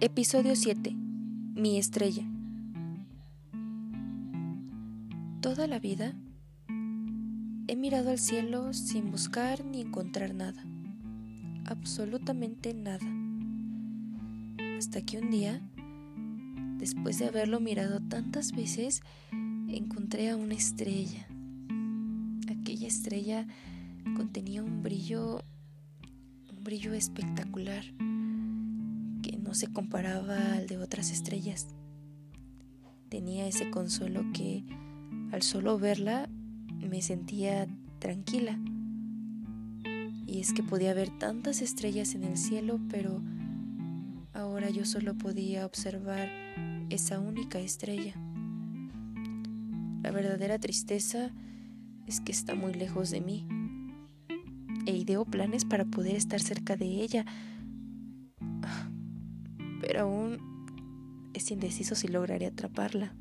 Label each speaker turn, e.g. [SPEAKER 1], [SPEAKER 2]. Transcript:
[SPEAKER 1] Episodio 7. Mi estrella. Toda la vida he mirado al cielo sin buscar ni encontrar nada. Absolutamente nada. Hasta que un día, después de haberlo mirado tantas veces, encontré a una estrella. Aquella estrella contenía un brillo, un brillo espectacular no se comparaba al de otras estrellas. Tenía ese consuelo que al solo verla me sentía tranquila. Y es que podía ver tantas estrellas en el cielo, pero ahora yo solo podía observar esa única estrella. La verdadera tristeza es que está muy lejos de mí. E ideo planes para poder estar cerca de ella, pero aún es indeciso si lograré atraparla.